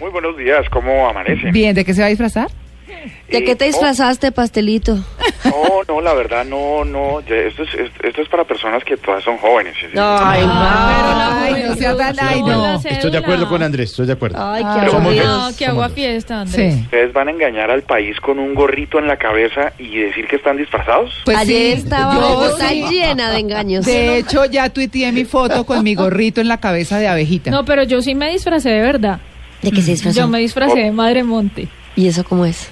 Muy buenos días, ¿cómo amanece? Bien, ¿de qué se va a disfrazar? ¿De qué te Eh, disfrazaste, pastelito? No, no, la verdad, no, no. ya Esto es, es- esto es para personas que todas son jóvenes. ¿sí? Ay, Ay, no sea tan... Ay, no. Estoy de acuerdo con Andrés, estoy de acuerdo. Ay, Ah, qué aburrido. No, que agua fiesta, Andrés. Sí. Ustedes van a engañar al país con un gorrito en la cabeza y decir que están disfrazados. Pues Ayer sí, estaba Bogotá sí. llena de engaños. De hecho, ya tuiteé mi foto con mi gorrito en la cabeza de abejita. No, pero yo sí me disfracé de verdad. ¿De qué se disfrazó? Yo me disfracé de Madre Monte. ¿Y eso cómo es?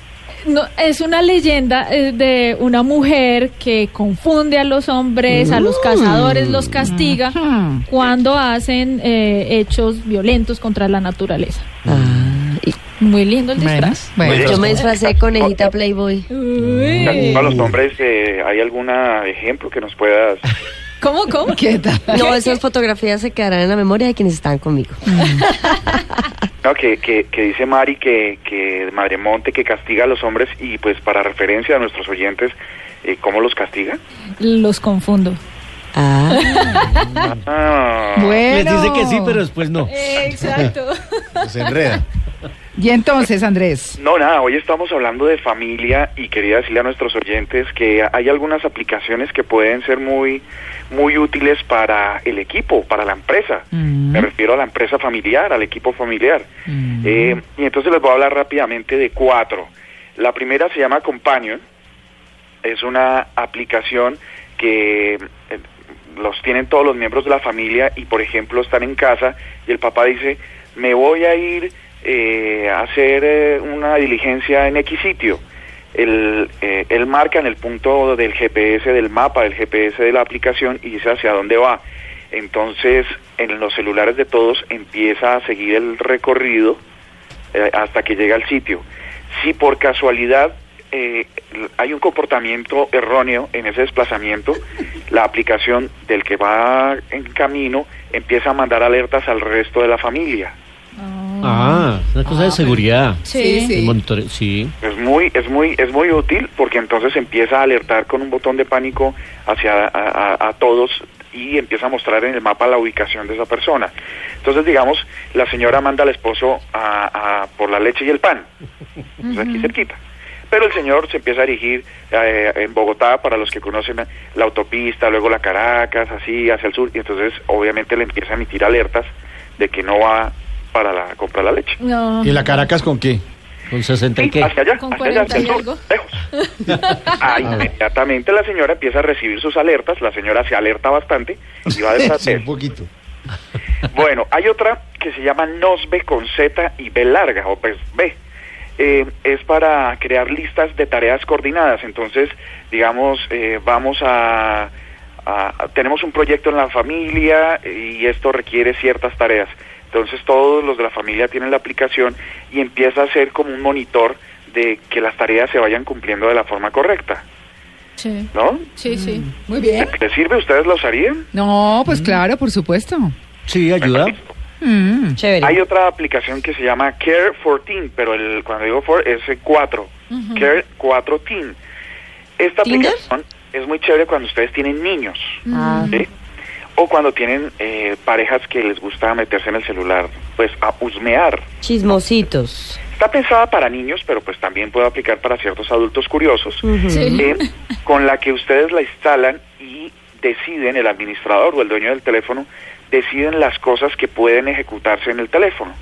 No, es una leyenda eh, de una mujer que confunde a los hombres, a los cazadores los castiga Mm. cuando hacen eh, hechos violentos contra la naturaleza. Ah, y- Muy lindo el disfraz. bueno. Yo me disfracé de conejita Playboy. Uy. A los hombres, eh, ¿hay algún ejemplo que nos puedas...? ¿Cómo, cómo? ¿Qué tal? No, esas fotografías se quedarán en la memoria de quienes estaban conmigo. No, que, que, que dice Mari que, que Madremonte que castiga a los hombres y pues para referencia a nuestros oyentes, eh, ¿cómo los castiga? Los confundo. Ah, Ah, Bueno. Les dice que sí, pero después no. Exacto. Se enreda. Y entonces, Andrés. No, nada, hoy estamos hablando de familia y quería decirle a nuestros oyentes que hay algunas aplicaciones que pueden ser muy, muy útiles para el equipo, para la empresa. Mm. Me refiero a la empresa familiar, al equipo familiar. Mm. Eh, y entonces les voy a hablar rápidamente de cuatro. La primera se llama Companion. Es una aplicación que eh, los tienen todos los miembros de la familia y, por ejemplo, están en casa y el papá dice, me voy a ir eh, hacer eh, una diligencia en X sitio. Él, eh, él marca en el punto del GPS, del mapa del GPS de la aplicación y dice hacia dónde va. Entonces, en los celulares de todos empieza a seguir el recorrido eh, hasta que llega al sitio. Si por casualidad eh, hay un comportamiento erróneo en ese desplazamiento, la aplicación del que va en camino empieza a mandar alertas al resto de la familia. Ah, es una cosa de seguridad. Sí, sí. Sí. Es muy, es muy, es muy útil porque entonces empieza a alertar con un botón de pánico hacia a, a- a todos y empieza a mostrar en el mapa la ubicación de esa persona. Entonces, digamos, la señora manda al esposo a, a- por la leche y el pan, pues aquí cerquita. Pero el señor se empieza a dirigir eh, en Bogotá, para los que conocen la autopista, luego la Caracas, así hacia el sur, y entonces obviamente le empieza a emitir alertas de que no va para la, comprar la leche. No. ¿Y la Caracas con qué? ¿Con 60 y Sí, qué? hacia allá, Con hacia allá, hacia el 40 y sur, algo. lejos. Ah, inmediatamente la señora empieza a recibir sus alertas, la señora se alerta bastante y va detrás Sí, de un poquito. Bueno, hay otra que se llama NOSBE con Z y B larga, o pues B. Eh, es para crear listas de tareas coordinadas. Entonces, digamos, eh, vamos a, a- a- Tenemos un proyecto en la familia y esto requiere ciertas tareas. Entonces, todos los de la familia tienen la aplicación y empieza a ser como un monitor de que las tareas se vayan cumpliendo de la forma correcta, Sí, ¿no? sí, sí. Muy bien. ¿Les sirve? ¿Ustedes lo usarían? No, pues claro, por supuesto. Sí, ayuda. Mm. chévere. Hay otra aplicación que se llama Care 14, pero el, cuando digo for es eh, 4. Care 4 Teen. Esta ¿Tinder? aplicación es muy chévere cuando ustedes tienen niños, Ah, ¿sí? O cuando tienen eh, parejas que les gusta meterse en el celular, pues a husmear. chismositos. Está pensada para niños, pero pues también puede aplicar para ciertos adultos curiosos. Sí. eh, con la que ustedes la instalan y deciden, el administrador o el dueño del teléfono, deciden las cosas que pueden ejecutarse en el teléfono.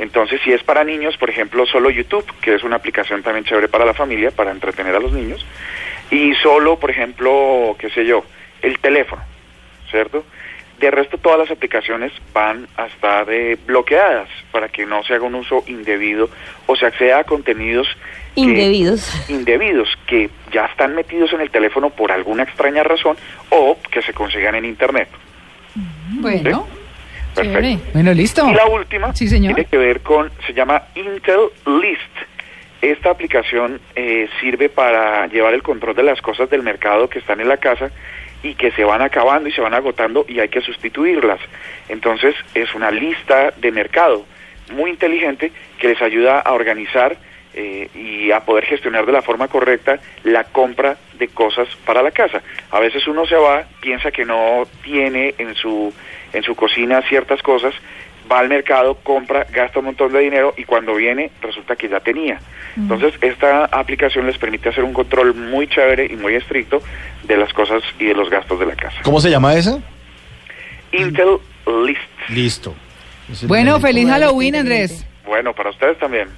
Entonces, si es para niños, por ejemplo, solo YouTube, que es una aplicación también chévere para la familia, para entretener a los niños, y solo, por ejemplo, qué sé yo, el teléfono, ¿cierto? De resto, todas las aplicaciones van a estar eh, bloqueadas para que no se haga un uso indebido o se acceda a contenidos que- Indebidos. indebidos que ya están metidos en el teléfono por alguna extraña razón o que se consigan en Internet. Bueno, Perfecto. Bueno, listo. Y la última Sí, señor. tiene que ver con, se llama Intel List. Esta aplicación eh, sirve para llevar el control de las cosas del mercado que están en la casa y que se van acabando y se van agotando y hay que sustituirlas. Entonces es una lista de mercado muy inteligente que les ayuda a organizar eh, y a poder gestionar de la forma correcta la compra de cosas para la casa. A veces uno se va, piensa que no tiene en su, en su cocina ciertas cosas, va al mercado, compra, gasta un montón de dinero y cuando viene resulta que ya tenía. Entonces esta aplicación les permite hacer un control muy chévere y muy estricto de las cosas y de los gastos de la casa. ¿Cómo se llama esa? Intel List. Listo. Bueno, feliz Halloween, Andrés. Bueno, para ustedes también.